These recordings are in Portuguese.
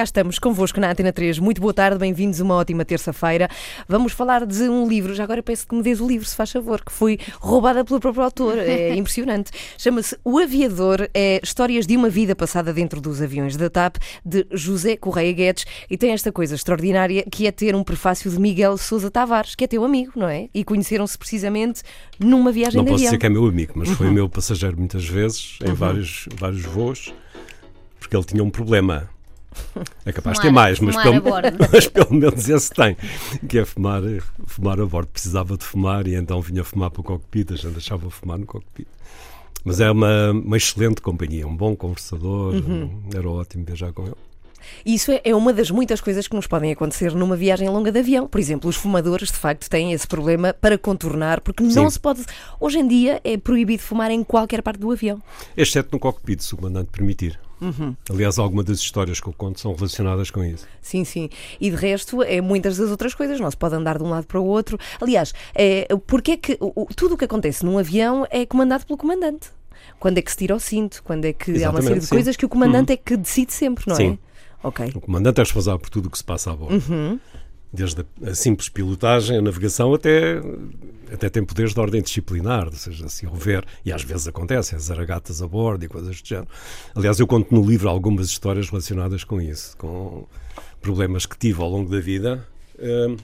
Cá estamos convosco na Antena 3. Muito boa tarde, bem-vindos, uma ótima terça-feira. Vamos falar de um livro, já agora peço que me dês o livro, se faz favor, que foi roubada pelo próprio autor. É impressionante. Chama-se O Aviador, é Histórias de uma Vida Passada Dentro dos Aviões da TAP, de José Correia Guedes, e tem esta coisa extraordinária que é ter um prefácio de Miguel Sousa Tavares, que é teu amigo, não é? E conheceram-se precisamente numa viagem Não de posso avião. dizer que é meu amigo, mas foi meu passageiro muitas vezes, em vários, vários voos, porque ele tinha um problema. É capaz de ter mais, mas pelo, mas pelo menos esse tem, que é fumar, fumar a bordo. Precisava de fumar e então vinha fumar para o cockpit, a gente deixava fumar no cockpit. Mas é uma, uma excelente companhia, um bom conversador, Uhum. era ótimo viajar com ele. Isso é, é uma das muitas coisas que nos podem acontecer numa viagem longa de avião. Por exemplo, os fumadores, de facto, têm esse problema para contornar, porque não Sim. se pode. Hoje em dia é proibido fumar em qualquer parte do avião. Exceto no cockpit, se o comandante permitir. Uhum. Aliás, algumas das histórias que eu conto são relacionadas com isso. Sim, sim. E de resto, é muitas das outras coisas. Não se pode andar de um lado para o outro. Aliás, é, porque é que o- tudo o que acontece num avião é comandado pelo comandante? Quando é que se tira o cinto? Quando é que há uma Exatamente, série de sim. Uhum. coisas que o comandante é que decide sempre, não Sim. é? Ok. O comandante é responsável por tudo o que se passa a bordo. Uhum. Desde a, simples pilotagem, a navegação, até, até tem poderes de ordem disciplinar, ou seja, se houver, e às vezes acontece, as zaragatas a bordo e coisas do género. Aliás, eu conto no livro algumas histórias relacionadas com isso, com problemas que tive ao longo da vida. hum,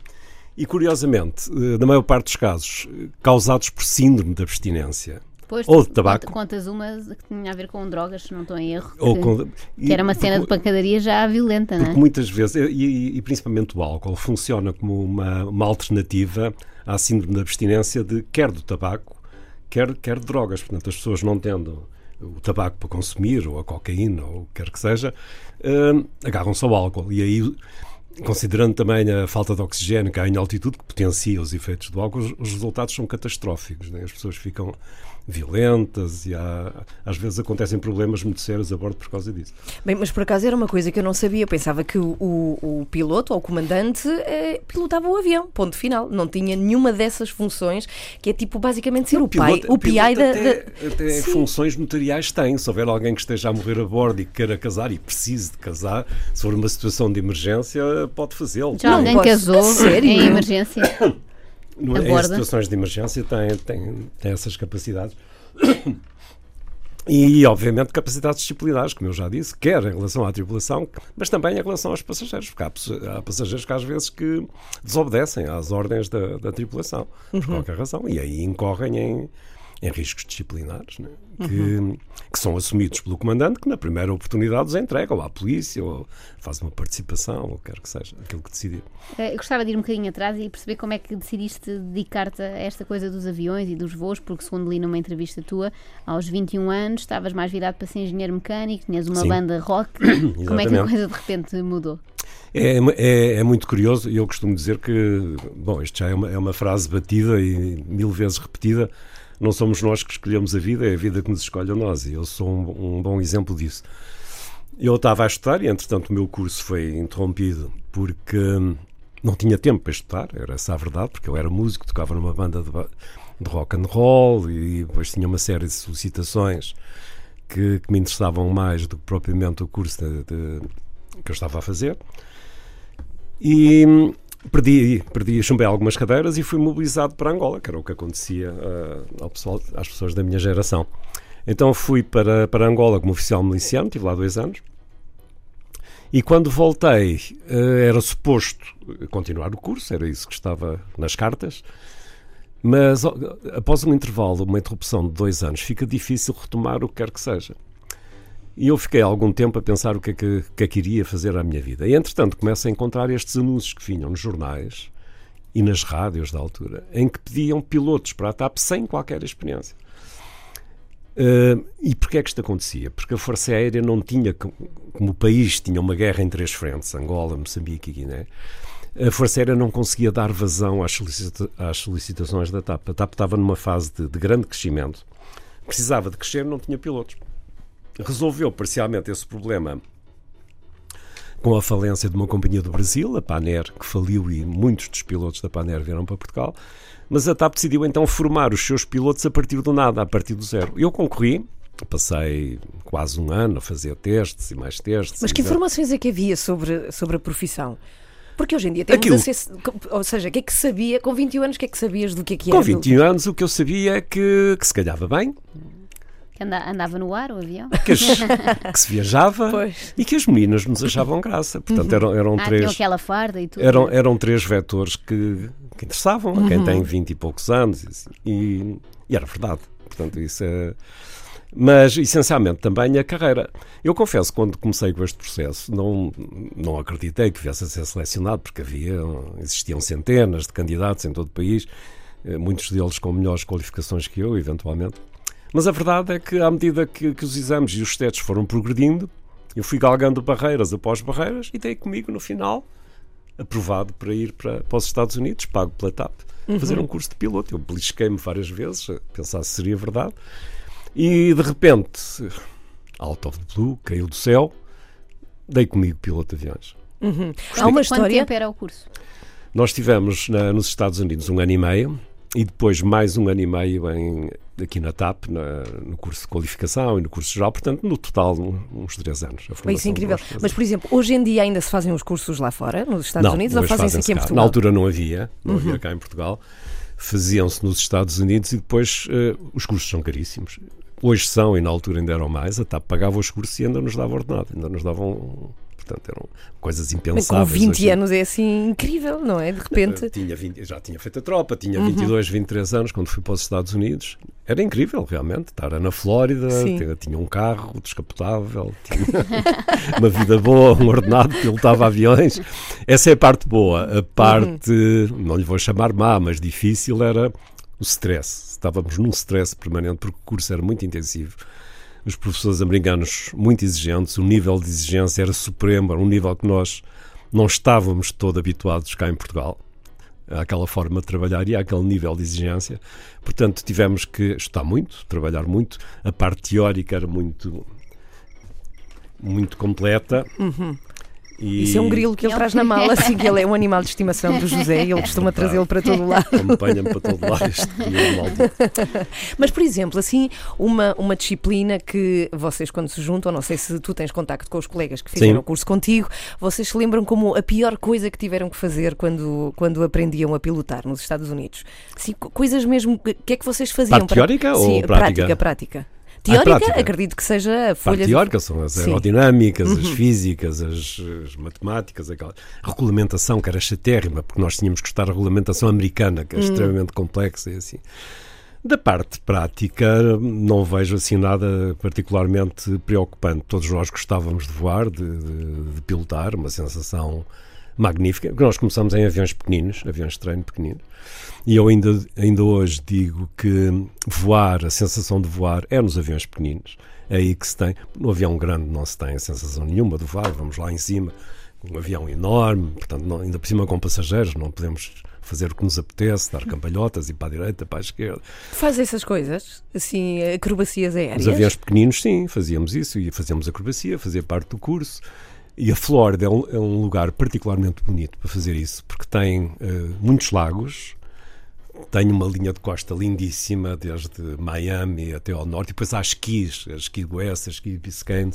e, curiosamente, eh, na maior parte dos casos, causados por síndrome de abstinência. Depois Ou de tabaco. conta- Contas uma que tinha a ver com drogas, se não estou em erro. Ou que, com- que era uma cena de porque- pancadaria já violenta, não é? muitas vezes, e, e- principalmente o álcool, funciona como uma, uma alternativa à síndrome de abstinência de quer do tabaco, quer, quer de drogas. Portanto, as pessoas não tendo o tabaco para consumir, ou a cocaína, ou o que quer que seja, hum, agarram-se ao álcool. E aí, considerando também a falta de oxigênio que há em altitude, que potencia os efeitos do álcool, os, os resultados são catastróficos. né? As pessoas ficam violentas e há- às vezes acontecem problemas muito sérios a bordo por causa disso. Bem, mas por acaso era uma coisa que eu não sabia. Eu pensava que o, o- o piloto ou o comandante eh, pilotava o avião, ponto final. Não tinha nenhuma dessas funções, que é tipo basicamente ser o pai, piloto- o PI da. até, da- até Sim. funções notariais tem. Se houver alguém que esteja a morrer a bordo e que queira casar e precise de casar, se for uma situação de emergência, pode fazê-lo. Já Não alguém casou em emergência. Não- a em bordo? situações de emergência tem, tem, tem essas capacidades. E, obviamente, capacidades disciplinares, como eu já disse, quer em relação à tripulação, mas também em relação aos passageiros, porque há, passa- há passageiros que às vezes que desobedecem às ordens da, da tripulação, por qualquer razão, e aí incorrem em, em riscos disciplinares, né? que, que são assumidos pelo comandante, que na primeira oportunidade os entrega, ou à polícia, ou faz uma participação, ou quer que seja, aquilo que decidir. Eh, Eu gostava de ir um bocadinho atrás e perceber como é que decidiste dedicar-te a esta coisa dos aviões e dos voos, porque segundo li numa entrevista tua, aos 21 anos estavas mais virado para ser engenheiro mecânico, tinhas uma Sim. banda rock. como é que a coisa de repente mudou? É, é, é muito curioso e eu costumo dizer que, bom, isto já é uma, é uma frase batida e mil vezes repetida. Não somos nós que escolhemos a vida, é a vida que nos escolhe a nós e eu sou um, um bom exemplo disso. Eu estava a estudar e, entretanto, o meu curso foi interrompido porque hum, não tinha tempo para estudar, era essa a verdade, porque eu era músico, tocava numa banda de, de rock and roll e depois tinha uma série de solicitações que, que me interessavam mais do que propriamente o curso de- de- que eu estava a fazer. E hum, perdi, perdi, chumbei algumas cadeiras e fui mobilizado para Angola, que era o que acontecia ah, ao pessoal, às pessoas da minha geração. Então fui para, para Angola como oficial miliciano, estive lá dois anos. E quando voltei, eh, era suposto continuar o curso, era isso que estava nas cartas. Mas após um intervalo, uma interrupção de dois anos, fica difícil retomar o que quer que seja. E eu fiquei algum tempo a pensar o que é que, que, é que iria fazer à minha vida. E entretanto começo a encontrar estes anúncios que vinham nos jornais e nas rádios da altura, em que pediam pilotos para a TAP sem qualquer experiência. Uh, e porquê é que isto acontecia? Porque a Força Aérea não tinha, co- como o país tinha uma guerra em três frentes, Angola, Moçambique e Guiné, a Força Aérea não conseguia dar vazão às, solicita- às solicitações da TAP. A TAP estava numa fase de, de grande crescimento, precisava de crescer, não tinha pilotos. Resolveu parcialmente esse problema com a falência de uma companhia do Brasil, a Paner, que faliu e muitos dos pilotos da Paner vieram para Portugal. Mas a TAP decidiu então formar os seus pilotos a partir do nada, a partir do zero. Eu concorri Passei quase um ano a fazer testes e mais testes. Mas que informações é que havia sobre, sobre a profissão? Porque hoje em dia temos Aquilo- acesso. Ou seja, o que é que sabia, com 21 anos, o que é que sabias do que é que Com era? 21 anos, o que eu sabia é que, que se calhava bem, Que anda- andava no ar o avião? que, as- que se viajava Pois. e que as meninas nos achavam graça. Portanto, eram, eram Ah, três. aquela farda e tudo. Eram, eram três vetores que, que interessavam a Uhum. quem tem 20 e poucos anos e, assim, e, e era verdade. Portanto, isso é. Mas, essencialmente, também a carreira. Eu confesso, quando comecei com este processo, não, não acreditei que viesse a ser selecionado, porque havia, existiam centenas de candidatos em todo o país, eh, muitos deles com melhores qualificações que eu, eventualmente. Mas a verdade é que, à medida que, que os exames e os testes foram progredindo, eu fui galgando barreiras após barreiras e dei comigo, no final, aprovado para ir para, para os Estados Unidos, pago pela TAP, fazer um curso de piloto. Eu belisquei-me várias vezes, a pensar se seria verdade. E de repente, out of the blue, caiu do céu, dei comigo piloto de aviões. Há uma Quanto história. tempo era o curso? Nós tivemos na- nos Estados Unidos um ano e meio e depois mais um ano e meio em, aqui na TAP, na- no curso de qualificação e no curso geral, portanto, no total, um- uns três anos. A isso formação incrível. Mas, por exemplo, hoje em dia ainda se fazem os cursos lá fora, nos Estados não, Unidos, ou fazem-se fazem-se aqui em. Portugal? Na altura não havia, não havia cá em Portugal. Faziam-se nos Estados Unidos e depois eh, os cursos são caríssimos. Hoje são e na altura ainda eram mais. A TAP pagava os cursos e ainda nos dava ordenado. Ainda nos davam. Portanto, eram coisas Mas com impensáveis. 20 hoje. anos é assim incrível, não é? De repente. Eu tinha 20 já tinha feito a tropa, tinha 22, 23 anos quando fui para os Estados Unidos. Era incrível, realmente. Estar na Flórida, tinha, tinha um carro descapotável, tinha uma vida boa, um ordenado, pilotava aviões. Essa é a parte boa. A parte, não lhe vou chamar má, mas difícil era o stress. Estávamos num stress permanente porque o curso era muito intensivo. Os professores americanos muito exigentes, o nível de exigência era supremo, era um nível que nós não estávamos todo habituados cá em Portugal àquela forma de trabalhar e àquele nível de exigência. Portanto, tivemos que estudar muito, trabalhar muito. A parte teórica era muito muito completa. E Isso é um grilo que ele Ele- traz na mala, assim, que ele é um animal de estimação do José e ele costuma trazê-lo para todo lado. acompanha-me para todo lado este grilo maldito. Mas, por exemplo, assim, uma, uma disciplina que vocês, quando se juntam, não sei se tu tens contacto com os colegas que fizeram Sim. o curso contigo, vocês se lembram como a pior coisa que tiveram que fazer quando, quando aprendiam a pilotar nos Estados Unidos? Sim, co- coisas mesmo. O que é que vocês faziam? Parte teórica ou Sim, prática? prática? prática. Teórica, prática. acredito que seja a Parte folha. de- teórica são as Sim. Uhum. aerodinâmicas, as físicas, as, as matemáticas, aquela regulamentação que era chatérrima, porque nós tínhamos que estudar a regulamentação americana, que é Hum. extremamente complexa e assim. Da parte prática, não vejo assim nada particularmente preocupante. Todos nós gostávamos de voar, de, de- de pilotar, uma sensação magnífica. Porque Nós começamos em aviões pequeninos, aviões de treino pequeninos, e eu ainda, ainda hoje digo que voar, a sensação de voar é nos aviões pequeninos. É aí que se tem. No avião grande não se tem a sensação nenhuma de voar, vamos lá em cima, um avião enorme, portanto, não- ainda por cima com passageiros, não podemos fazer o que nos apetece, dar cambalhotas e para a direita, para a esquerda. Faz essas coisas, assim, acrobacias aéreas. Os aviões pequeninos, sim, fazíamos isso e fazíamos acrobacia, fazia parte do curso. E a Flórida é um, é um lugar particularmente bonito para fazer isso, porque tem eh, muitos lagos, tem uma linha de costa lindíssima, desde Miami até ao norte, e depois há esquis, a esqui West, a esqui Biscayne,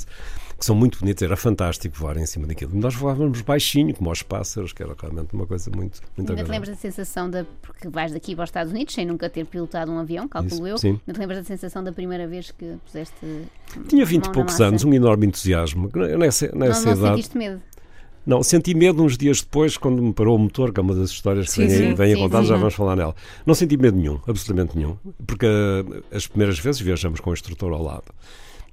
que são muito bonitos, era fantástico voar em cima daquilo. Nós voávamos baixinho, como aos pássaros, que era realmente uma coisa muito, muito Ainda te lembras da sensação da. Porque vais daqui para os Estados Unidos sem nunca ter pilotado um avião, calculo Isso, eu. sim. Ainda te lembras da sensação da primeira vez que puseste. Tinha 20 e poucos anos, um enorme entusiasmo. Nessa, Não, nessa não idade. sentiste medo. Não, senti medo uns dias depois, quando me parou o motor, que é uma das histórias que Sim, vem, sim. vem a Sim, contar, sim. já vamos falar nela. Não senti medo nenhum, absolutamente nenhum, porque uh, as primeiras vezes viajamos com o instrutor ao lado.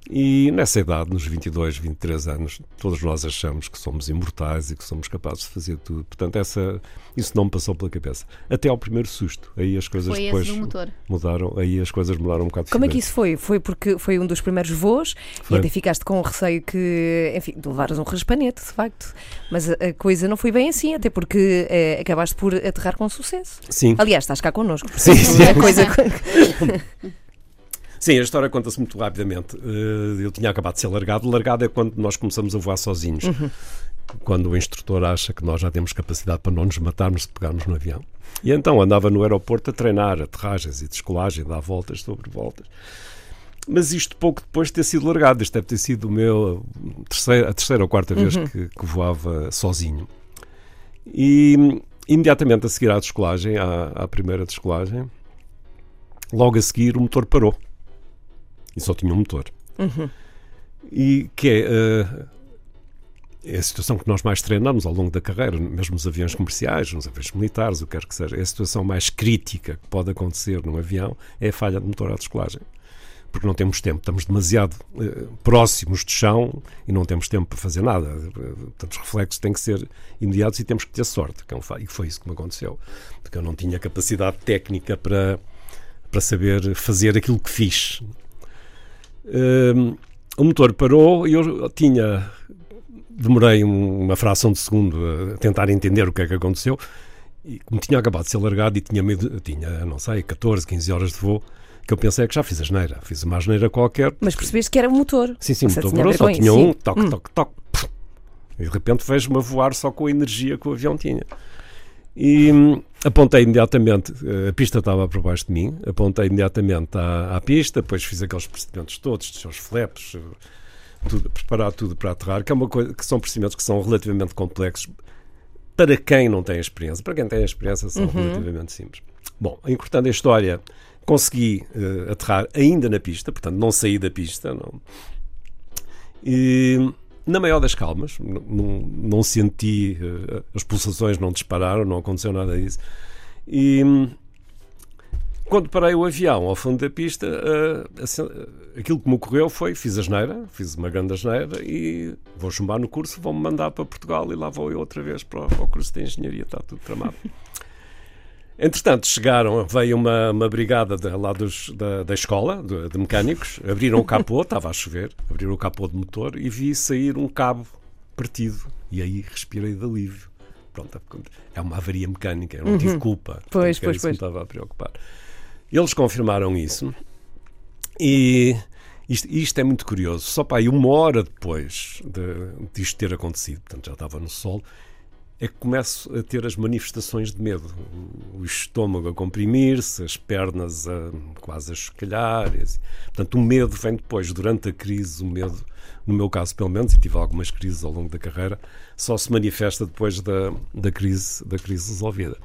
E nessa idade, nos 22, 23 anos, todos nós achamos que somos imortais e que somos capazes de fazer tudo. Portanto, essa, isso não me passou pela cabeça. Até ao primeiro susto. Aí as coisas Foi depois mudaram, aí as coisas mudaram um bocado. de Como é que isso foi? Foi porque foi um dos primeiros voos Foi. e até ficaste com o receio que, enfim, de levares um raspanete, de facto. Mas a, coisa não foi bem assim, até porque eh, acabaste por aterrar com sucesso. Sim. Aliás, estás cá connosco. Sim, portanto, sim. A coisa... Sim, a história conta-se muito rapidamente. Eh, Eu tinha acabado de ser largado. Largado é quando nós começamos a voar sozinhos. Quando o instrutor acha que nós já temos capacidade para não nos matarmos se pegarmos no avião. E então andava no aeroporto a treinar aterragens e descolagem, dar voltas sobre voltas. mas isto pouco depois de ter sido largado. Isto deve ter sido o meu terceira, a terceira ou quarta vez Uhum. que, que voava sozinho. E imediatamente a seguir à descolagem, à, à primeira descolagem, logo a seguir o motor parou. E só tinha um motor. E que é, eh, é a situação que nós mais treinamos ao longo da carreira, mesmo nos aviões comerciais, nos aviões militares, o que quer que seja. É a situação mais crítica que pode acontecer num avião é a falha de motor à descolagem. Porque não temos tempo, estamos demasiado eh, próximos do chão e não temos tempo para fazer nada. Portanto, os reflexos têm que ser imediatos e temos que ter sorte. que é um E foi isso que me aconteceu. Porque eu não tinha capacidade técnica para, para saber fazer aquilo que fiz. Hum, o motor parou e eu tinha. Demorei um- uma fração de segundo a tentar entender o que é que aconteceu. E como tinha acabado de ser largado e tinha, medo, tinha, não sei, 14, 15 horas de voo, que eu pensei que já fiz a geneira. Fiz uma asneira qualquer. Mas percebeste que era o motor. Sim, sim, o motor parou, só tinha um, toque, Hum. toque, toque. E de repente vejo-me a voar só com a energia que o avião tinha. E hum, apontei imediatamente, eh, a pista estava por baixo de mim, apontei imediatamente à, à pista, depois fiz aqueles procedimentos todos, dos seus flaps, eh, tudo, preparar tudo para aterrar, que, é uma coisa, que são procedimentos que são relativamente complexos para quem não tem experiência. Para quem tem experiência são relativamente simples. Bom, encurtando a história, consegui eh, aterrar ainda na pista, portanto não saí da pista, não, e na maior das calmas, não, não senti, eh, as pulsações não dispararam, não aconteceu nada disso. E hum, quando parei o avião ao fundo da pista, eh, assim, eh, aquilo que me ocorreu foi: fiz a geneira, fiz uma grande asneira e vou chumbar no curso, vão-me mandar para Portugal e lá vou eu outra vez para, o- para o curso de engenharia, está tudo tramado. Entretanto, chegaram, veio uma, uma brigada de, lá dos, da, da escola, de, de mecânicos, abriram o capô, estava a chover, abriram o capô de motor e vi sair um cabo partido. E aí respirei de alívio. Pronto, é uma avaria mecânica, eu não tive culpa. Uhum. Pois, pois, isso que me pois. estava a preocupar. Eles confirmaram isso e isto, isto é muito curioso. Só para aí uma hora depois de, disto ter acontecido, portanto já estava no sol, é que começo a ter as manifestações de medo. O, estômago a comprimir-se, as pernas a, quase a chocalhar. assim. Portanto, o medo vem depois, durante a crise, o medo, no meu caso pelo menos, e tive algumas crises ao longo da carreira, só se manifesta depois da, da, crise, da crise resolvida.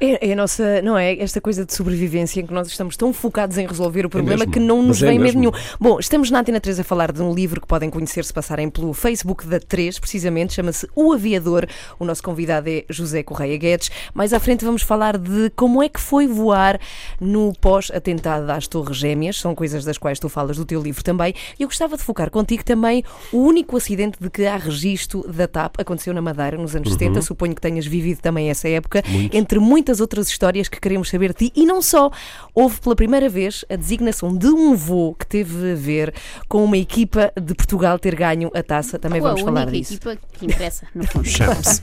É, é a nossa, não é? Esta coisa de sobrevivência em que nós estamos tão focados em resolver o problema mesmo, que não nos mas é vem medo mesmo. nenhum. Bom, estamos na Antena 3 a falar de um livro que podem conhecer se passarem pelo Facebook da 3, precisamente, chama-se O Aviador. O nosso convidado é José Correia Guedes. Mais à frente vamos falar de como é que foi voar no pós-atentado às Torres Gêmeas. São coisas das quais tu falas do teu livro também. E eu gostava de focar contigo também o único acidente de que há registro da TAP. Aconteceu na Madeira nos anos 70. Suponho que tenhas vivido também essa época. Entre muitas outras histórias que queremos saber de ti. E não só. Houve pela primeira vez a designação de um voo que teve a ver com uma equipa de Portugal ter ganho a taça. Também a vamos falar única disso. equipa que interessa, no fundo. Chame-se.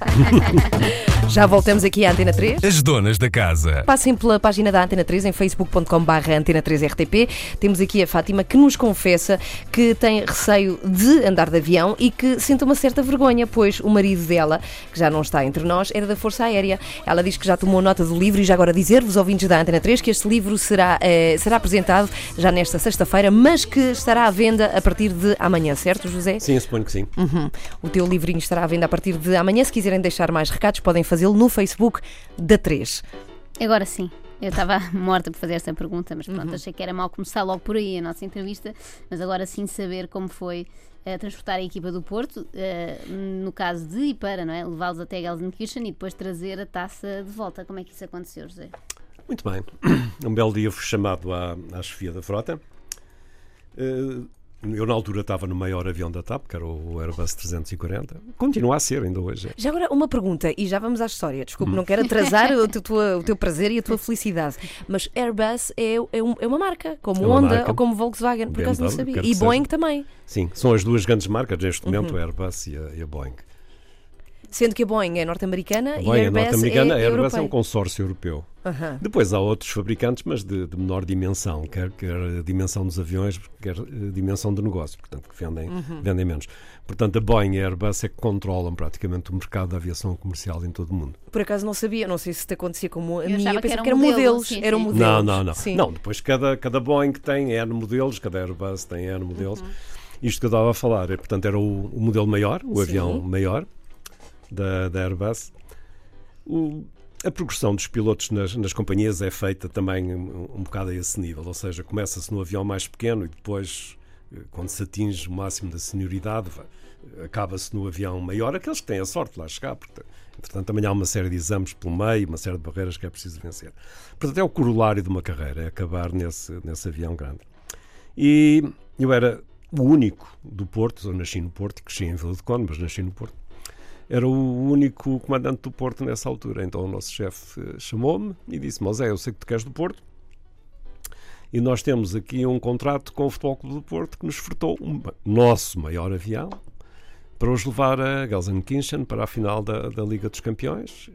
Já voltamos aqui à Antena 3. As donas da casa. Passem pela página da Antena 3 em facebook.com.br Antena 3 RTP. Temos aqui a Fátima que nos confessa que tem receio de andar de avião e que sente uma certa vergonha, pois o marido dela, que já não está entre nós, era da Força Aérea. Ela diz que já tomou nota do livro e já agora dizer-vos, ouvintes da Antena 3, que este livro será, eh, será apresentado já nesta sexta-feira, mas que estará à venda a partir de amanhã, certo, José? Sim, eu suponho que sim. Uhum. O teu livrinho estará à venda a partir de amanhã. Se quiserem deixar mais recados, podem fazê-lo no Facebook da 3. Agora sim. Eu estava morta por fazer esta pergunta, mas Uhum. pronto, achei que era mal começar logo por aí a nossa entrevista, mas agora sim saber como foi eh, transportar a equipa do Porto, eh, no caso de e para, não é? Levá-los até Gelsenkirchen e depois trazer a taça de volta. Como é que isso aconteceu, José? Muito bem. Um belo dia fui chamado à, à chefia da frota. Eh, Eu, na altura, estava no maior avião da TAP, que era o Airbus 340. Continua a ser ainda hoje. Já agora uma pergunta, e já vamos à história. Desculpe, não quero atrasar o, teu, tua- o teu prazer e a tua felicidade. Mas Airbus é, é, um- é uma marca, como É uma Honda marca. ou como Volkswagen, por acaso não sabia. E Boeing seja. também. Sim, são as duas grandes marcas neste momento, o Airbus e a, e a Boeing. Sendo que a Boeing é norte-americana e a é Airbus norte-americana, é a Airbus é um consórcio europeu. Aham. Depois há outros fabricantes, mas de, de menor dimensão, quer, quer a dimensão dos aviões, quer a dimensão do negócio, portanto, que vendem, Uhum. vendem menos. Portanto, a Boeing e a Airbus é que controlam praticamente o mercado da aviação comercial em todo o mundo. Por acaso não sabia, não sei se te acontecia como a Eu minha, achava eu que pensava era que eram modelo, modelos. sim, eram sim. modelos. Não, não, não. Sim. Não, depois cada, cada Boeing tem N modelos, cada Airbus tem N modelos. Uhum. Isto que eu estava a falar, é, portanto, era o, o modelo maior, o Sim. avião maior da, da Airbus. O- a progressão dos pilotos nas, nas companhias é feita também um, um bocado a esse nível, ou seja, começa-se no avião mais pequeno e depois, eh, quando se atinge o máximo da senioridade, acaba-se no avião maior, aqueles que têm a sorte de lá chegar, porque, entretanto, também há uma série de exames pelo meio, uma série de barreiras que é preciso vencer. Portanto, é o corolário de uma carreira, é acabar nesse, nesse avião grande. E eu era o único do Porto, eu nasci no Porto, cresci em Vila de Conde, mas nasci no Porto. Era o único comandante do Porto nessa altura. Então o nosso chefe eh, chamou-me e disse: Mosé, eu sei que tu queres do Porto. E nós temos aqui um contrato com o Futebol Clube do Porto que nos furtou um ma- nosso maior avião para os levar a Gelsenkirchen para a final da, da Liga dos Campeões.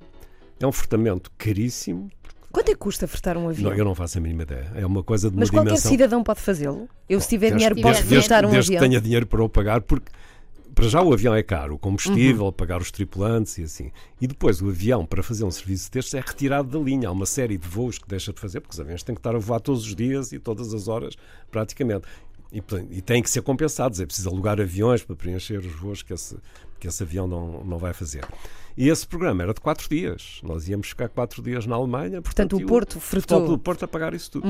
É um furtamento caríssimo. Quanto é que custa fretar um avião? Não, eu não faço a mínima ideia. É uma coisa de uma Mas qualquer dimensão. cidadão pode fazê-lo? Eu, se tiver Desde- dinheiro, desde- posso desde- fretar um desde avião? que tenha dinheiro para o pagar, porque para já o avião é caro, o combustível, Uhum. pagar os tripulantes e assim. E depois o avião, para fazer um serviço destes, é retirado da linha. Há uma série de voos que deixa de fazer, porque os aviões têm que estar a voar todos os dias e todas as horas, praticamente. E, portanto, e têm que ser compensados. É preciso alugar aviões para preencher os voos que esse, que esse avião não, não vai fazer. E esse programa era de quatro dias. Nós íamos ficar quatro dias na Alemanha. Portanto, o e Porto fretou. Do Porto a pagar isso tudo.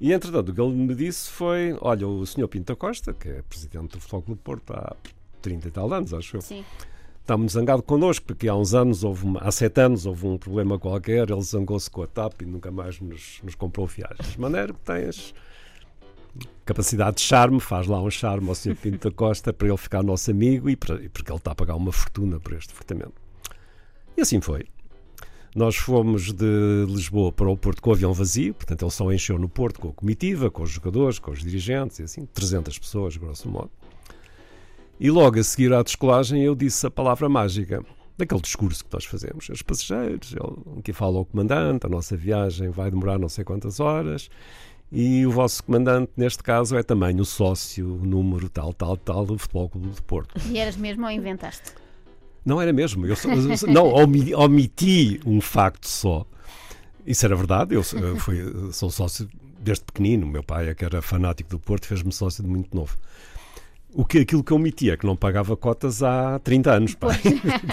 E entretanto, o que ele me disse foi: olha, o senhor Pinto da Costa, que é presidente do Futebol Clube Porto há 30 e tal anos, acho eu, Sim. está muito zangado connosco, porque há uns anos, houve uma- há sete anos, houve um problema qualquer, ele zangou-se com a TAP e nunca mais nos, nos comprou viagens. De maneira que tens capacidade de charme, faz lá um charme ao senhor Pinto da Costa para ele ficar nosso amigo e, para- e porque ele está a pagar uma fortuna por este furtamento. E assim foi. Nós fomos de Lisboa para o Porto com o avião vazio, portanto ele só encheu no Porto com a comitiva, com os jogadores, com os dirigentes, e assim, 300 pessoas, grosso modo. E logo a seguir à descolagem eu disse a palavra mágica, daquele discurso que nós fazemos. Os passageiros, aqui fala o comandante, a nossa viagem vai demorar não sei quantas horas, e o vosso comandante, neste caso, é também o sócio número tal, tal, tal do Futebol Clube de Porto. E eras mesmo ou inventaste? Não era mesmo. Eu só- não, omi- omiti um facto só. Isso era verdade. Eu, eu fui, sou sócio desde pequenino. O meu pai, é que era fanático do Porto, fez-me sócio de muito novo. O que, aquilo que eu omiti é que não pagava cotas há 30 anos. Pá.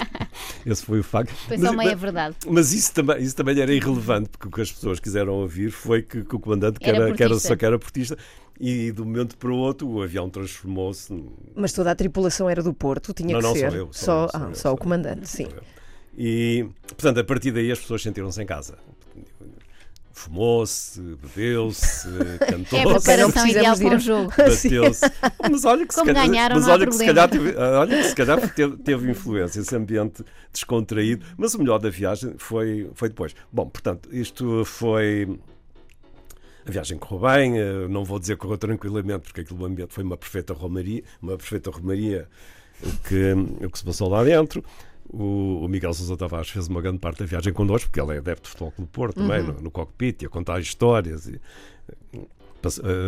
Esse foi o facto. Foi Mas- só meia verdade. mas isso também, isso também era irrelevante, porque o que as pessoas quiseram ouvir foi que, que o comandante que Era que era só que era portista e de um momento para o outro o avião transformou-se. Mas toda a tripulação era do Porto, tinha Não, que não, ser. sou eu, só eu, sou ah, eu, só sou o comandante, sim. E, portanto, a partir daí as pessoas sentiram-se em casa. Fumou-se, bebeu-se, É a cantou-se, não preparação ideal de para um jogo. bateu-se. Mas olha que se Como calhar, ganharam, mas olha que se calhar teve, olha que se calhar teve, teve influência, esse ambiente descontraído. Mas o melhor da viagem foi, foi depois. Bom, portanto, isto foi. A viagem correu bem, eh, não vou dizer que correu tranquilamente, porque aquilo do ambiente foi uma perfeita romaria, uma perfeita romaria o que, o que se passou lá dentro. O, o Miguel Sousa Tavares fez uma grande parte da viagem connosco, porque ele é adepto de futebol do Porto também, no, no cockpit, e a contar histórias. E,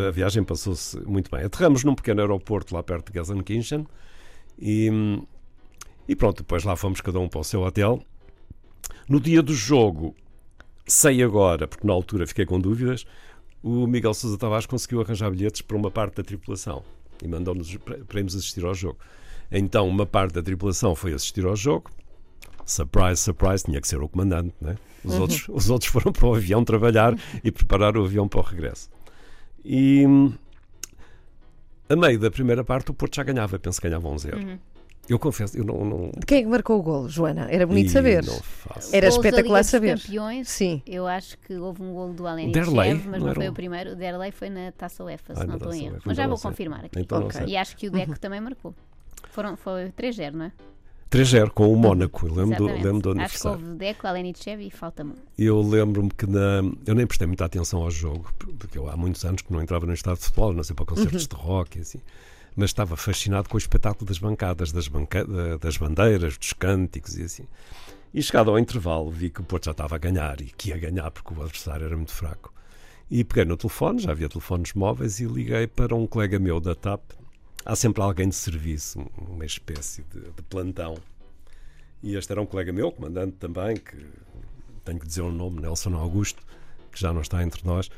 a viagem passou-se muito bem. Aterramos num pequeno aeroporto lá perto de Gelsenkirchen e, e pronto, depois lá fomos cada um para o seu hotel. No dia do jogo, sei agora, porque na altura fiquei com dúvidas, o Miguel Sousa Tavares conseguiu arranjar bilhetes para uma parte da tripulação e mandou-nos para para irmos assistir ao jogo. Então, uma parte da tripulação foi assistir ao jogo. Surprise, surprise, tinha que ser o comandante, né? Os, outros, os outros foram para o avião trabalhar e preparar o avião para o regresso. E a meio da primeira parte, o Porto já ganhava, penso que ganhava um zero. Uhum. Eu confesso, eu não. não Quem é que marcou o gol, Joana? Era bonito Ih, saber. Não faço. Era espetacular saber. Campeões, Sim. eu acho que houve um golo do Aleni Derlei, mas não não, era foi um- o primeiro. O Derlei foi na Taça UEFA, se Ah, não na estou em erro. Mas já então vou não confirmar aqui. Então não Ok. sei. E acho que o Deco também marcou. Foram, foi 3-0, não é? 3-0 com o Mónaco. Eu lembro do, lembro do Acho que aniversário. houve Deco, Alenichev e falta-me. Eu lembro-me que na, eu nem prestei muita atenção ao jogo, porque eu há muitos anos que não entrava no estado de futebol, não sei para concertos Uhum. de rock e assim. mas estava fascinado com o espetáculo das bancadas, das, banca das bandeiras, dos cânticos e assim. E chegado ao intervalo, vi que o Porto já estava a ganhar e que ia ganhar porque o adversário era muito fraco. E peguei no telefone, já havia telefones móveis, e liguei para um colega meu da TAP. Há sempre alguém de serviço, uma espécie de, de plantão. E este era um colega meu, comandante também, que tenho que dizer o nome, Nelson Augusto, que já não está entre nós,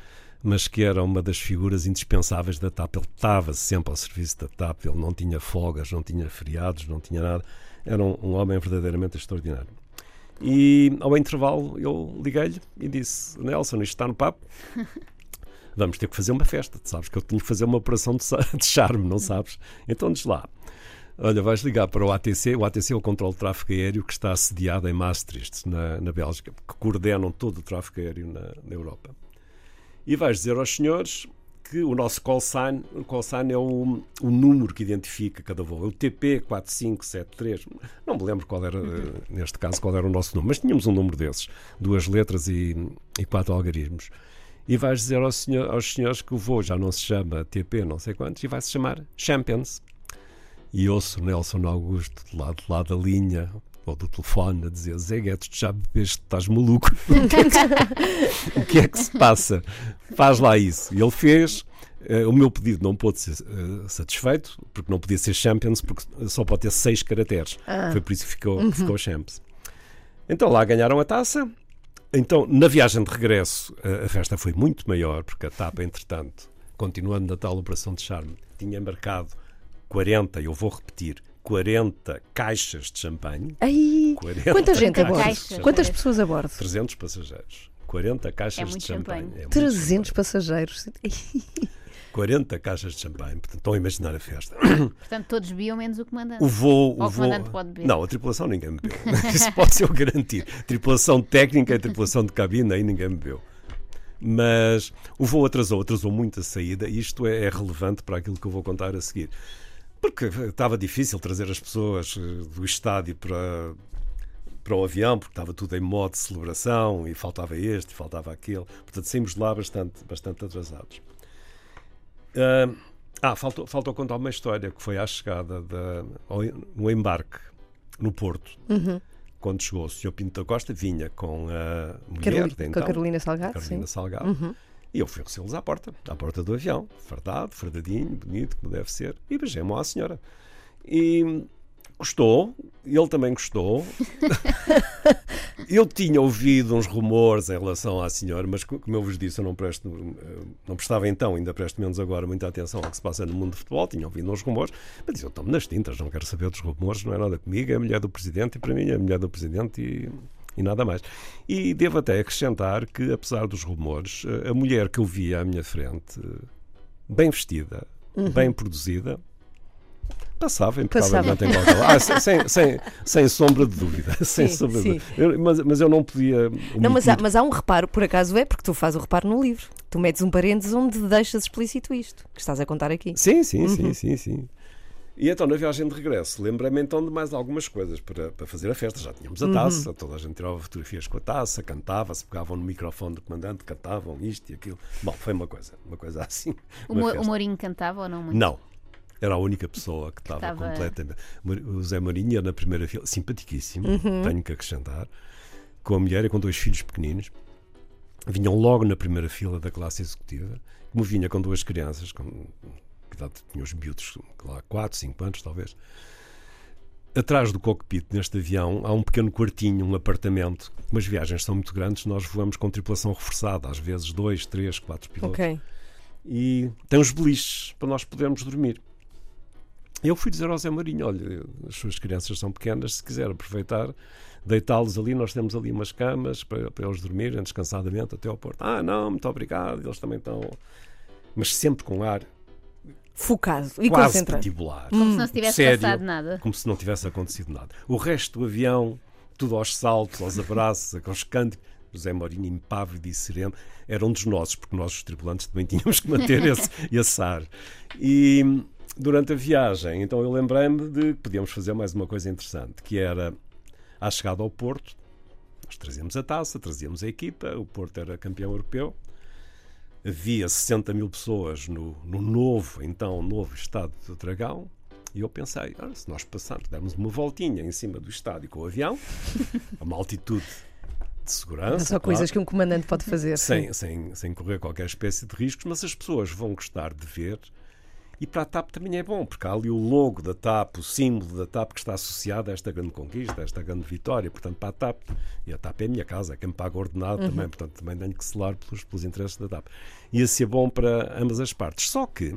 mas que era uma das figuras indispensáveis da TAP. Ele estava sempre ao serviço da TAP, ele não tinha folgas, não tinha feriados, não tinha nada. Era um, um homem verdadeiramente extraordinário. E ao intervalo eu liguei-lhe e disse: Nelson, isto está no papo. Vamos ter que fazer uma festa. Tu sabes que eu tenho que fazer uma operação de, charme, não sabes? Então diz lá. Olha, vais ligar para o ATC. O ATC é o controle de tráfego aéreo que está assediado em Maastricht, na, na Bélgica, que coordenam todo o tráfego aéreo na, na Europa. E vais dizer aos senhores que o nosso call sign, o call sign é o, o número que identifica cada voo, é o TP4573. Não me lembro qual era, uhum. neste caso, qual era o nosso número, mas tínhamos um número desses, duas letras e, e quatro algarismos. E vais dizer aos, senhor, aos senhores que o voo já não se chama TP, não sei quantos, e vai se chamar Champions. E ouço Nelson Augusto do lado, do lado da linha, ou do telefone a dizer Zé Guedes, tu já bebeste, estás maluco. o que é que se passa? Faz lá isso. E ele fez. Uh, o meu pedido não pôde ser uh, satisfeito, porque não podia ser Champions, porque só pode ter seis caracteres. Ah. Foi por isso que ficou, uhum. ficou Champions. Então lá ganharam a taça. Então, na viagem de regresso, a, festa foi muito maior, porque a TAP, entretanto, continuando na tal operação de charme, tinha marcado 40, eu vou repetir, 40 caixas de champanhe. Ai, quanta gente a bordo? Quantas pessoas a bordo? 300 passageiros. 40 caixas é de champanhe. champanhe. É 300 passageiros. 40 caixas de champanhe, portanto, estão a imaginar a festa. Portanto, todos bebiam menos o comandante. O voo. O, o comandante pode beber. Não, a tripulação ninguém bebeu. Isso pode ser o garantir. Tripulação técnica e tripulação de cabine, aí ninguém bebeu. Mas o voo atrasou, atrasou muito a saída, e isto é, é relevante para aquilo que eu vou contar a seguir. Porque estava difícil trazer as pessoas eh, do estádio para, para o avião, porque estava tudo em modo de celebração e faltava este, faltava aquele. Portanto, saímos de lá bastante, bastante atrasados. Uh, ah, faltou, faltou contar uma história que foi à chegada da, no embarque no Porto. Uhum. Quando chegou o Sr. Pinto da Costa, vinha com a mulher Caroli, então, com a Carolina Salgado. Carolina sim. Salgado. Uhum. E eu fui recebê-los à porta, à porta do avião, fardado, fardadinho, bonito, como deve ser, e beijei-me à senhora. E gostou, ele também gostou. eu tinha ouvido uns rumores em relação à senhora, mas como eu vos disse, eu não presto, não prestava então, ainda presto menos agora, muita atenção ao que se passa no mundo do futebol. Tinha ouvido uns rumores, mas disse, eu estou nas tintas, não quero saber dos rumores, não é nada comigo, é a mulher do presidente, e para mim é a mulher do presidente e e nada mais. E devo até acrescentar que, apesar dos rumores, a mulher que eu via à minha frente, bem vestida, uhum. bem produzida, Passava impecavelmente em qualquer ah, sem, sem, sem sombra de dúvida. Sem sim, sombra sim. De dúvida. mas, mas eu não podia. Não, mas há, mas há um reparo, por acaso é, porque tu fazes o reparo no livro. Tu metes um parênteses onde deixas explícito isto que estás a contar aqui. Sim, sim, uhum. sim, sim, sim. E então, na viagem de regresso, lembrei-me então de mais algumas coisas para, para fazer a festa. Já tínhamos a uhum. taça, uhum. toda a gente tirava fotografias com a taça, cantava, se pegavam no microfone do comandante, cantavam isto e aquilo. Bom, foi uma coisa, uma coisa assim. O, o Mourinho cantava ou não? Muito? Não. Era a única pessoa que estava, estava... completamente. O Zé Mourinho era na primeira fila, simpaticíssimo, uhum. tenho que acrescentar, com a mulher e com dois filhos pequeninos. Vinham logo na primeira fila da classe executiva, como vinha com duas crianças, com idade, tinha os miúdos lá 4, 5 anos talvez. Atrás do cockpit neste avião há um pequeno quartinho, um apartamento. Como as viagens são muito grandes, nós voamos com tripulação reforçada, às vezes dois, três, quatro pilotos. Okay. E tem uns beliches para nós podermos dormir. Eu fui dizer ao Zé Marinho: olha, as suas crianças são pequenas, se quiser aproveitar, deitá-los ali, nós temos ali umas camas para, para eles dormirem descansadamente até ao porto. Ah, não, muito obrigado, eles também estão. Mas sempre com ar focado e quase concentrado. Patibular. Como se não tivesse sério, passado nada. Como se não tivesse acontecido nada. O resto do avião, tudo aos saltos, aos abraços, aos cânticos. José Mourinho, impávido e sereno, era um dos nossos, porque nós, os tripulantes, também tínhamos que manter esse, esse ar. E durante a viagem, então eu lembrei-me de que podíamos fazer mais uma coisa interessante, que era, à chegada ao Porto, nós trazíamos a taça, trazíamos a equipa, o Porto era campeão europeu, havia 60 mil pessoas no, no novo, então, novo estado de Dragão. E eu pensei, ah, se nós passarmos, dermos uma voltinha em cima do estádio com o avião, a uma altitude de segurança. São coisas claro, que um comandante pode fazer. Sem, sem, sem correr qualquer espécie de riscos, mas as pessoas vão gostar de ver. E para a TAP também é bom, porque há ali o logo da TAP, o símbolo da TAP que está associado a esta grande conquista, a esta grande vitória. Portanto, para a TAP, e a TAP é a minha casa, é quem me paga ordenado uhum. também, portanto, também tenho que selar pelos, pelos interesses da TAP. Ia ser bom para ambas as partes. Só que,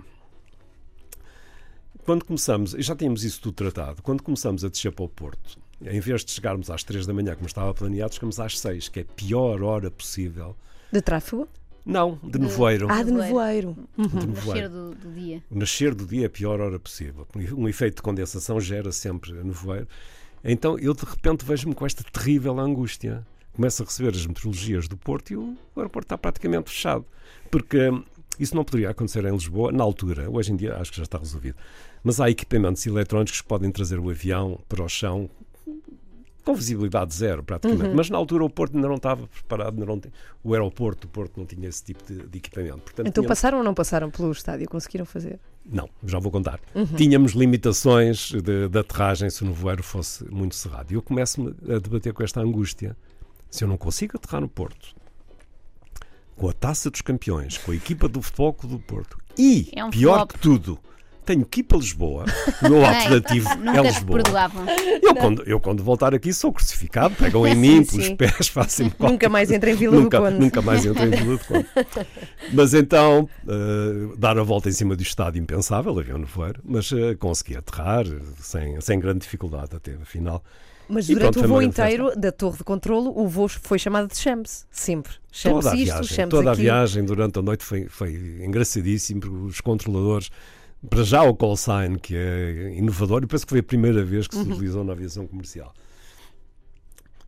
quando começamos, já tínhamos isso tudo tratado, quando começamos a descer para o Porto, em vez de chegarmos às 3 da manhã, como estava planeado, chegamos às 6, que é a pior hora possível. De tráfego? Não, de nevoeiro. Ah, de nevoeiro. Uhum. De nevoeiro. O nascer do, do, dia. O nascer do dia é a pior hora possível. Um efeito de condensação gera sempre nevoeiro. Então eu de repente vejo-me com esta terrível angústia. Começo a receber as meteorologias do Porto e o aeroporto está praticamente fechado. Porque hum, isso não poderia acontecer em Lisboa na altura. Hoje em dia acho que já está resolvido. Mas há equipamentos eletrónicos que podem trazer o avião para o chão com visibilidade zero, praticamente. Uhum. Mas na altura o Porto ainda não estava preparado, ainda não tem, o aeroporto do Porto não tinha esse tipo de, de equipamento. Portanto, então passaram ou não passaram pelo estádio? Conseguiram fazer? Não, já vou contar. Uhum. Tínhamos limitações de, de aterragem se o nevoeiro fosse muito cerrado. E eu começo a debater com esta angústia. Se eu não consigo aterrar no Porto, com a taça dos campeões, com a equipa do Futebol do Porto e, é um pior flop. que tudo, tenho que ir para Lisboa. O meu alternativo é Lisboa. Eu quando, eu, quando voltar aqui, sou crucificado, pegam em mim pelos pés, fazem Nunca mais entro em Vila nunca, do Conde. Nunca mais entro em Vila do Conde. Mas então, uh, dar a volta em cima do estádio impensável, avião no voeiro, mas uh, consegui aterrar sem, sem grande dificuldade até a final. Mas durante pronto, o voo inteiro da torre de controlo, o voo foi chamado de Champs, sempre. Champs toda a isto, viagem, toda a viagem durante a noite foi, foi engraçadíssimo, porque os controladores para já o call sign, que é inovador, e penso que foi a primeira vez que se uhum. utilizou na aviação comercial.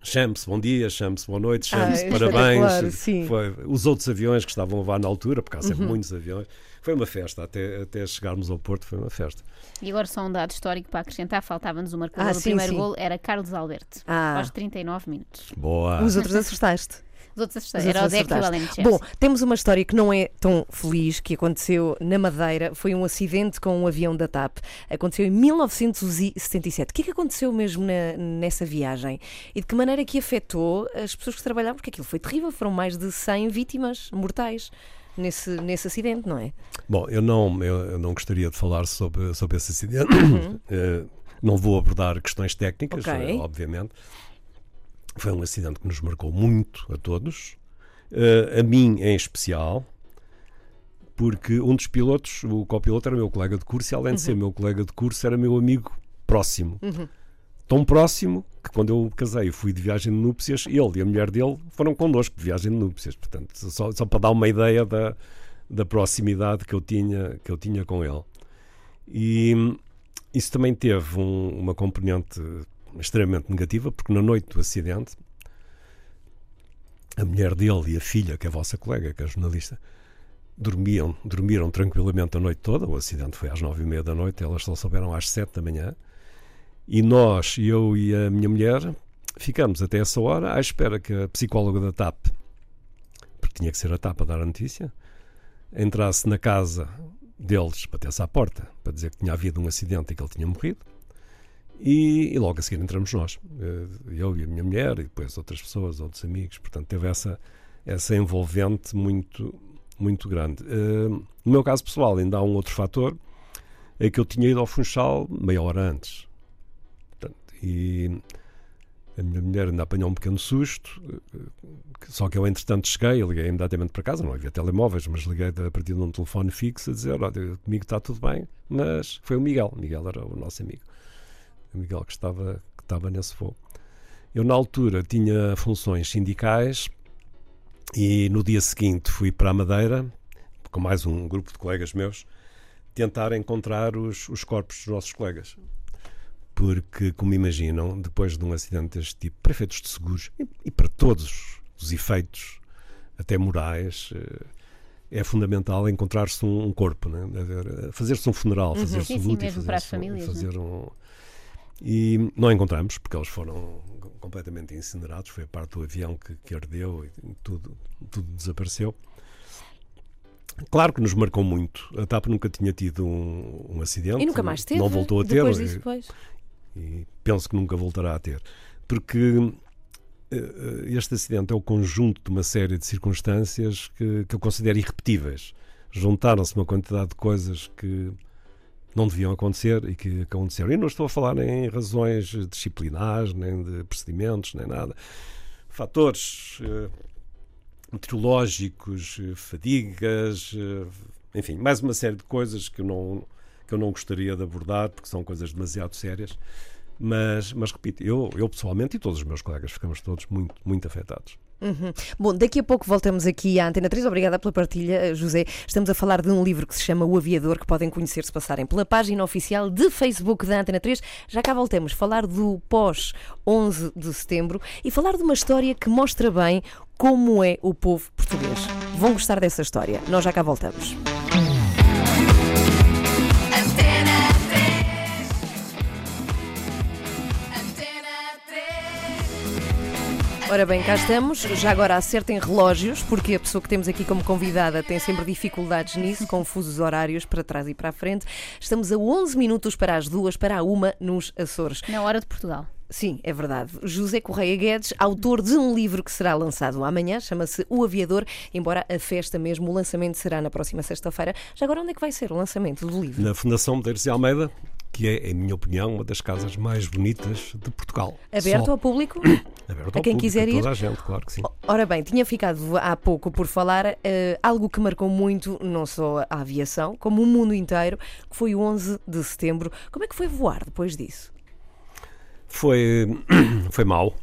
Champs, bom dia, Champs, boa noite, Champs, ah, parabéns. Foi, os outros aviões que estavam a voar na altura, porque há sempre uhum. muitos aviões, foi uma festa, até, até chegarmos ao Porto foi uma festa. E agora só um dado histórico para acrescentar, faltava-nos o marcador ah, do sim, primeiro sim. gol, era Carlos Alberto, ah. aos 39 minutos. Boa. Os outros assustaste. Os outros Era o e Bom, temos uma história que não é tão feliz, que aconteceu na Madeira. Foi um acidente com um avião da TAP. Aconteceu em 1977. O que é que aconteceu mesmo na, nessa viagem? E de que maneira que afetou as pessoas que trabalhavam? Porque aquilo foi terrível. Foram mais de 100 vítimas mortais nesse, nesse acidente, não é? Bom, eu não, eu, eu não gostaria de falar sobre, sobre esse acidente. Uhum. uh, não vou abordar questões técnicas, okay. obviamente. Foi um acidente que nos marcou muito a todos, uh, a mim em especial, porque um dos pilotos, o copiloto, era meu colega de curso e, além de ser uhum. meu colega de curso, era meu amigo próximo. Uhum. Tão próximo que, quando eu casei, fui de viagem de núpcias, ele e a mulher dele foram connosco de viagem de núpcias. Portanto, só, só para dar uma ideia da, da proximidade que eu tinha, que eu tinha com ele. E isso também teve um, uma componente extremamente negativa, porque na noite do acidente, a mulher dele e a filha, que é a vossa colega, que é jornalista, dormiam, dormiram tranquilamente a noite toda. O acidente foi às nove e meia da noite, elas só souberam às sete da manhã. E nós, eu e a minha mulher, ficamos até essa hora à espera que a psicóloga da TAP, porque tinha que ser a TAP a dar a notícia, entrasse na casa deles, batesse à porta, para dizer que tinha havido um acidente e que ele tinha morrido. E, e, logo a seguir entramos nós, eh, eu e a minha mulher, e depois outras pessoas, outros amigos. Portanto, teve essa, essa envolvente muito, muito grande. Uh, no meu caso pessoal, ainda há um outro fator: é que eu tinha ido ao Funchal meia hora antes. Portanto, e a minha mulher ainda apanhou um pequeno susto, eh, só que eu, entretanto, cheguei, liguei imediatamente para casa, não havia telemóveis, mas liguei a partir de um telefone fixo a dizer: Olha, comigo está tudo bem, mas foi o Miguel. Miguel era o nosso amigo o Miguel que estava, que estava nesse voo. Eu, na altura, tinha funções sindicais e no dia seguinte fui para a Madeira, com mais um grupo de colegas meus, tentar encontrar os, os corpos dos nossos colegas. Porque, como imaginam, depois de um acidente deste tipo, para efeitos de seguros e, e para todos os efeitos, até morais, eh, é fundamental encontrar-se um, corpo, né? fazer-se um funeral, uhum. fazer-se um luto, fazer, fazer um, e não encontramos, porque eles foram completamente incinerados. Foi a parte do avião que, que ardeu e tudo, tudo desapareceu. Claro que nos marcou muito. A TAP nunca tinha tido um, um acidente. E nunca mais teve. Não voltou a ter. Depois disso, pois. E penso que nunca voltará a ter. Porque eh, este acidente é o conjunto de uma série de circunstâncias que, que eu considero irrepetíveis. Juntaram-se uma quantidade de coisas que não deviam acontecer e que aconteceram. E não estou a falar em razões disciplinares, nem de procedimentos, nem nada. Fatores uh, meteorológicos, uh, fadigas, uh, enfim, mais uma série de coisas que eu, não, que eu não gostaria de abordar porque são coisas demasiado sérias. Mas, mas repito, eu, eu pessoalmente e todos os meus colegas ficamos todos muito, muito afetados. Uhum. Bom, daqui a pouco voltamos aqui à Antena 3. Obrigada pela partilha, eh, José. Estamos a falar de um livro que se chama O Aviador, que podem conhecer se passarem pela página oficial de Facebook da Antena 3. Já cá voltamos. Falar do pós-11 de setembro e falar de uma história que mostra bem como é o povo português. Vão gostar dessa história. Nós já cá voltamos. Ora bem, cá estamos. Já agora acertem relógios, porque a pessoa que temos aqui como convidada tem sempre dificuldades nisso, confusos horários para trás e para a frente. Estamos a 11 minutos para as duas, para a uma nos Açores. Na hora de Portugal. Sim, é verdade. José Correia Guedes, autor de um livro que será lançado amanhã, chama-se O Aviador, embora a festa mesmo, o lançamento será na próxima sexta-feira. Já agora, onde é que vai ser o lançamento do livro? Na Fundação Medeiros e Almeida, que é, em minha opinião, uma das casas mais bonitas de Portugal. Aberto Só... ao público? Aberto a quem público, quiser ir? toda a gente, claro que sim. Ora bem, tinha ficado há pouco por falar uh, algo que marcou muito não só a aviação, como o mundo inteiro, que foi o 11 de setembro. Como é que foi voar depois disso? Foi, foi mal.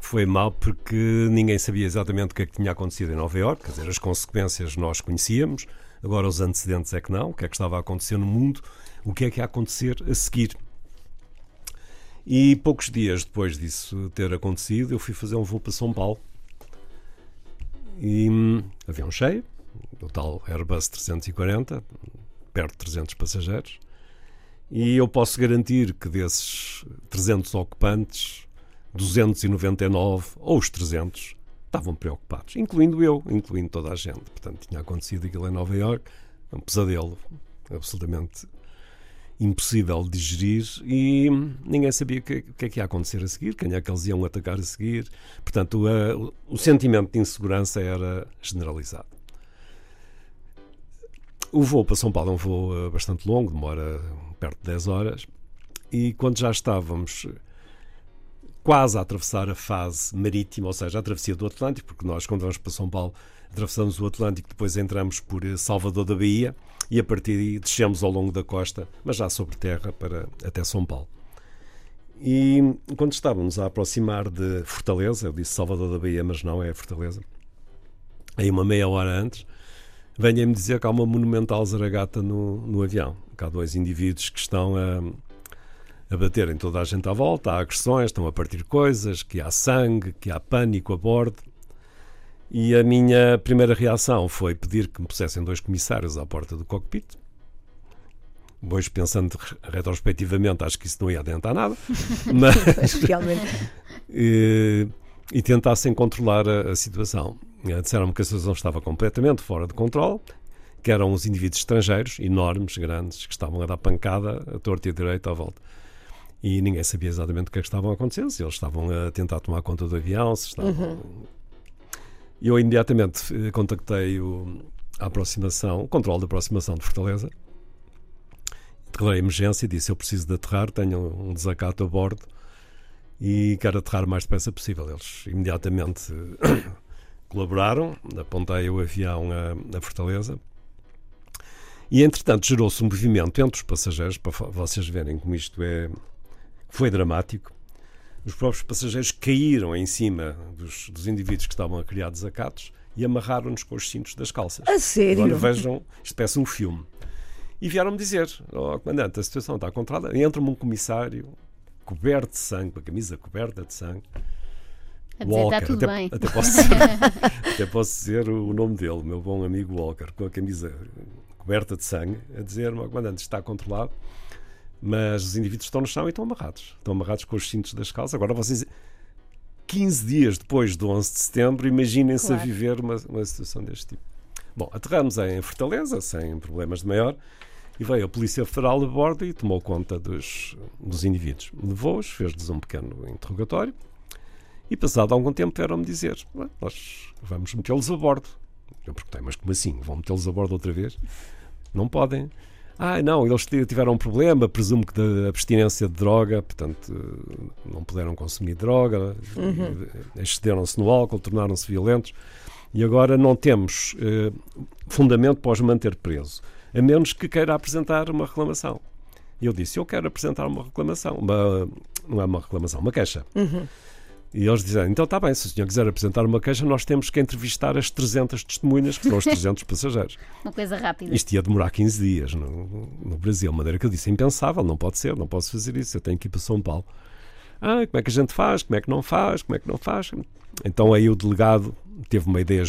Foi mal porque ninguém sabia exatamente o que é que tinha acontecido em Nova Iorque, quer dizer, as consequências nós conhecíamos, agora os antecedentes é que não, o que é que estava a acontecer no mundo o que é que ia acontecer a seguir. E poucos dias depois disso ter acontecido, eu fui fazer um voo para São Paulo. E hum, avião cheio, o tal Airbus 340, perto de 300 passageiros. E eu posso garantir que desses 300 ocupantes, 299 ou os 300 estavam preocupados, incluindo eu, incluindo toda a gente. Portanto, tinha acontecido aquilo em Nova York, um pesadelo absolutamente impossível de gerir e ninguém sabia o que, que, é que ia acontecer a seguir, quem é que eles iam atacar a seguir. Portanto, o, o sentimento de insegurança era generalizado. O voo para São Paulo é um voo eh, bastante longo, demora perto de 10 horas, e quando já estávamos quase a atravessar a fase marítima, ou seja, a travessia do Atlântico, porque nós, quando vamos para São Paulo, atravessamos o Atlântico, depois entramos por eh, Salvador da Bahia, e a partir daí descemos ao longo da costa, mas já sobre terra, para até São Paulo. E quando estávamos a aproximar de Fortaleza, eu disse Salvador da Bahia, mas não é Fortaleza, aí uma meia hora antes, venha-me dizer que há uma monumental zaragata no, no avião. Que há dois indivíduos que estão a, a baterem toda a gente à volta, há agressões, estão a partir coisas, que há sangue, que há pânico a bordo. E a minha primeira reação foi pedir que me pusessem dois comissários à porta do cockpit. Pois, pensando retrospectivamente, acho que isso não ia adiantar nada. mas, Realmente. e, e tentassem controlar a, a situação. Disseram-me que a situação estava completamente fora de controle, que eram uns indivíduos estrangeiros, enormes, grandes, que estavam a dar pancada a torta e a direita à volta. E ninguém sabia exatamente o que é que estavam a acontecer, se eles estavam a tentar tomar conta do avião, se estavam uhum e eu imediatamente eh, contactei o, a aproximação, o controle de aproximação de Fortaleza. Declarei emergência e disse: Eu preciso de aterrar, tenho um desacato a bordo e quero aterrar o mais depressa possível. Eles imediatamente colaboraram, apontei o avião a, a Fortaleza. E entretanto gerou-se um movimento entre os passageiros, para vocês verem como isto é, foi dramático os próprios passageiros caíram em cima dos, dos indivíduos que estavam a criar desacatos e amarraram-nos com os cintos das calças. A sério? Agora vejam, isto parece um filme. E vieram-me dizer, oh, comandante, a situação está controlada. Entra-me um comissário coberto de sangue, com a camisa coberta de sangue. A dizer, Walker, está tudo até, bem. Até posso, dizer, até posso dizer o nome dele, meu bom amigo Walker, com a camisa coberta de sangue, a dizer-me, oh, comandante, está controlado. Mas os indivíduos estão no chão e estão amarrados. Estão amarrados com os cintos das calças. Agora vocês, 15 dias depois do 11 de setembro, imaginem-se claro. a viver uma, uma situação deste tipo. Bom, aterramos em Fortaleza, sem problemas de maior, e veio a Polícia Federal a bordo e tomou conta dos, dos indivíduos. Levou-os, fez-lhes um pequeno interrogatório, e passado algum tempo vieram-me dizer: Nós vamos metê-los a bordo. Eu perguntei: Mas como assim? Vão metê-los a bordo outra vez? Não podem. Ah, não, eles tiveram um problema, presumo que da abstinência de droga, portanto, não puderam consumir droga, uhum. excederam-se no álcool, tornaram-se violentos e agora não temos eh, fundamento para os manter preso, a menos que queira apresentar uma reclamação. E eu disse: Eu quero apresentar uma reclamação, uma, não é uma reclamação, uma queixa. Uhum. E eles disseram, então está bem, se o senhor quiser apresentar uma queixa, nós temos que entrevistar as 300 testemunhas, que são os 300 passageiros. Uma coisa rápida. Isto ia demorar 15 dias no, no Brasil, maneira que eu disse, impensável, não pode ser, não posso fazer isso, eu tenho que ir para São Paulo. Ah, como é que a gente faz, como é que não faz, como é que não faz? Então aí o delegado teve uma ideia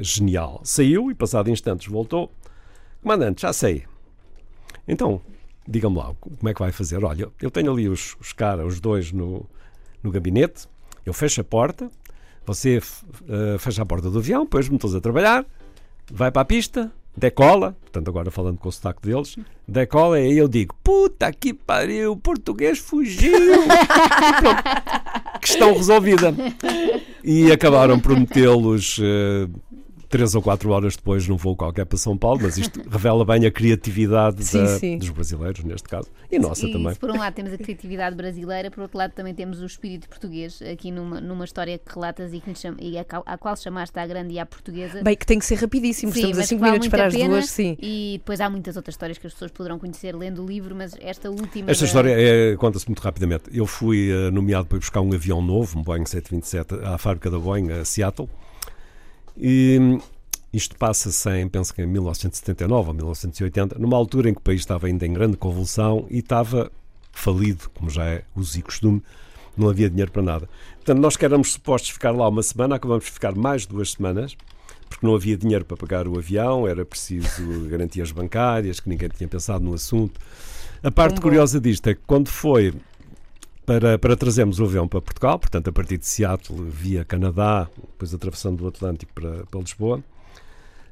genial. Saiu e, passado instantes, voltou. Comandante, já sei. Então, diga-me lá, como é que vai fazer? Olha, eu tenho ali os, os caras, os dois no, no gabinete, eu fecho a porta, você uh, fecha a porta do avião, põe-me todos a trabalhar, vai para a pista, decola, portanto agora falando com o sotaque deles, decola e aí eu digo, puta que pariu, o português fugiu. Pronto, questão resolvida. E acabaram por metê-los uh, três ou quatro horas depois num voo qualquer para São Paulo, mas isto revela bem a criatividade sim, da, sim. dos brasileiros, neste caso, e nossa e, também. Se por um lado temos a criatividade brasileira, por outro lado também temos o espírito português, aqui numa, numa história que relatas e, que chama, e a, a, qual chamaste à grande e à portuguesa. Bem, que tem que ser rapidíssimo, sim, estamos a 5 minutos para as duas, sim. E depois há muitas outras histórias que as pessoas poderão conhecer lendo o livro, mas esta última... Esta da... história é, conta-se muito rapidamente. Eu fui uh, nomeado para ir buscar um avião novo, um Boeing 727, à fábrica da Boeing, a Seattle, e isto passa-se em, penso que em 1979 ou 1980, numa altura em que o país estava ainda em grande convulsão e estava falido, como já é uso e costume, não havia dinheiro para nada. Portanto, nós que éramos supostos ficar lá uma semana, acabamos de ficar mais duas semanas, porque não havia dinheiro para pagar o avião, era preciso garantias bancárias, que ninguém tinha pensado no assunto. A parte curiosa disto é que quando foi para, para trazermos o avião para Portugal, portanto, a partir de Seattle, via Canadá, depois atravessando o Atlântico para, para Lisboa,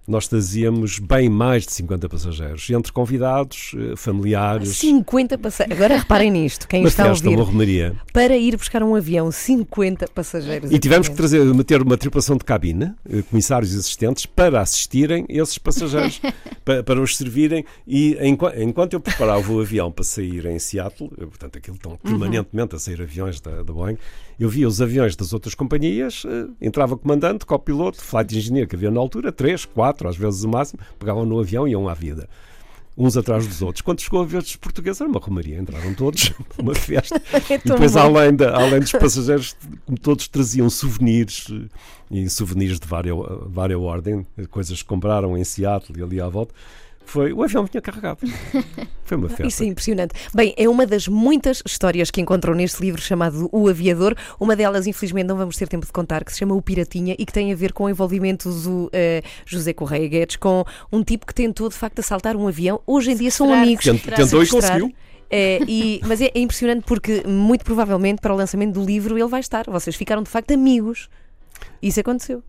nós trazíamos bem mais de 50 passageiros, entre convidados, eh, familiares. 50 passageiros. Agora reparem nisto, quem está a ouvir. Uma romaria. Para ir buscar um avião, 50 passageiros. E tivemos que trazer, meter uma tripulação de cabine, eh, comissários e assistentes, para assistirem esses passageiros, para, para, os servirem. E enquanto eu preparava o avião para sair em Seattle, eh, portanto, aquilo estão uhum. permanentemente a sair aviões da, da Boeing, eu via os aviões das outras companhias, entrava comandante, copiloto, flight engineer que havia na altura, três, quatro às vezes o máximo, pegavam no avião e iam à vida uns atrás dos outros. Quando chegou a vez dos portugueses, era uma romaria, entraram todos, uma festa. é e depois, além, de, além dos passageiros, todos traziam souvenirs e souvenirs de várias, várias ordem, coisas que compraram em Seattle e ali à volta. Foi, o avião vinha carregado. Foi uma festa. Isso é impressionante. Bem, é uma das muitas histórias que encontram neste livro chamado O Aviador. Uma delas, infelizmente, não vamos ter tempo de contar, que se chama O Piratinha e que tem a ver com o envolvimento do uh, José Correia Guedes com um tipo que tentou, de facto, assaltar um avião. Hoje em dia são amigos. Tentou e conseguiu. É, e, mas é, é impressionante porque, muito provavelmente, para o lançamento do livro, ele vai estar. Vocês ficaram, de facto, amigos. Isso aconteceu.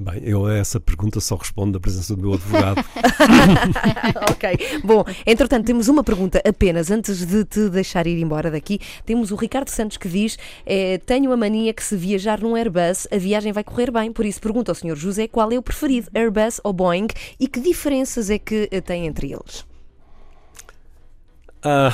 Bem, eu a essa pergunta só respondo da presença do meu advogado. ok. Bom, entretanto, temos uma pergunta apenas antes de te deixar ir embora daqui. Temos o Ricardo Santos que diz: eh, Tenho a mania que se viajar num Airbus, a viagem vai correr bem. Por isso, pergunta ao Sr. José qual é o preferido, Airbus ou Boeing, e que diferenças é que eh, tem entre eles? Ah.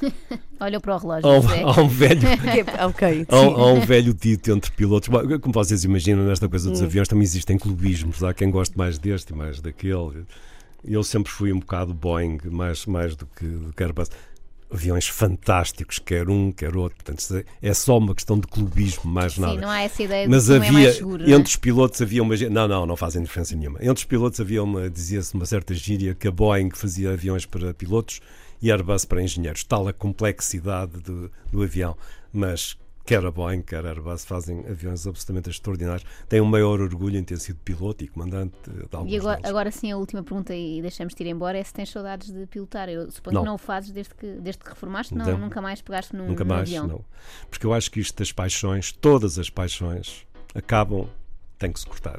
Olha para o relógio. Há, há um velho. okay, há, há, um velho dito entre pilotos. Como vocês imaginam, nesta coisa dos hum. aviões também existem clubismos. Há quem goste mais deste e mais daquele. Eu sempre fui um bocado Boeing, mais, mais do que, do que Airbus aviões fantásticos, quer um, quer outro. Portanto, é só uma questão de clubismo, mais nada. Sim, não há essa ideia Mas de havia, é mais seguro, entre é? os pilotos havia uma. Não, não, não fazem diferença nenhuma. Entre os pilotos havia uma, dizia-se uma certa gíria que a Boeing fazia aviões para pilotos e Airbus para engenheiros. Tal a complexidade do, do avião. Mas quer a Boeing, quer a Airbus fazem aviões absolutamente extraordinários. Têm um maior orgulho em ter sido piloto e comandante de alguns E agora, agora, sim, a última pergunta, e deixamos-te ir embora, é se tens saudades de pilotar. Eu suponho não. que não o fazes desde que, desde que reformaste, não, não. nunca mais pegaste num, nunca mais, avião. Não. Porque eu acho que isto das paixões, todas as paixões, acabam, tem que se cortar.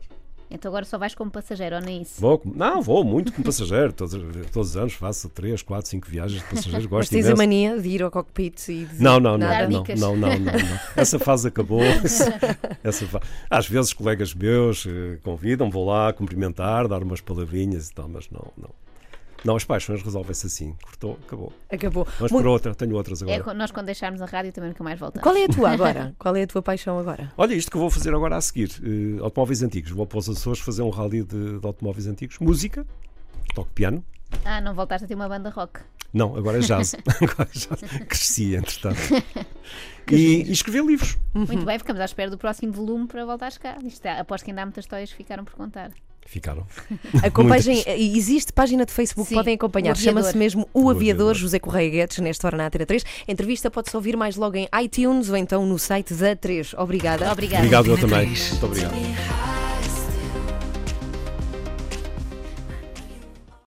Então agora só vais como passageiro, ou nem isso? Vou, não, vou muito como passageiro. Todos, todos os anos faço 3, 4, 5 viagens de passageiro. Mas Gosto tens a imenso. mania de ir ao cockpit e dizer Não, não, não, não, dicas. não, não, não, não. Essa fase acabou. Essa fa- Às vezes colegas meus eh, convidam, vou lá cumprimentar, dar umas palavrinhas e tal, mas não, não. Não, as paixões resolvem-se assim. Cortou, acabou. Acabou. Vamos Muito- por outra, tenho outras É, agora. co- nós quando deixarmos a rádio também nunca mais voltamos. Qual é a tua agora? Qual é a tua paixão agora? Olha isto que eu vou fazer agora a seguir. eh, automóveis antigos. Vou para os Açores fazer um rally de, de automóveis antigos. Música, toco piano. Ah, não voltaste a ter uma banda rock. Não, agora é jazz. agora é jazz. Cresci, entretanto. E, e escrever livros. Muito bem, ficamos à espera do próximo volume para voltares cá. Isto é, aposto que ainda há muitas histórias que ficaram por contar. Ficaram. Acompanhem, existe página de Facebook, Sim, podem acompanhar. Chama-se mesmo O O Aviador, Aviador. José Correia Guedes, nesta hora na Antena 3. A entrevista pode-se ouvir mais logo em iTunes ou então no site da 3. Obrigada. Obrigada. Obrigado eu também. Muito obrigado.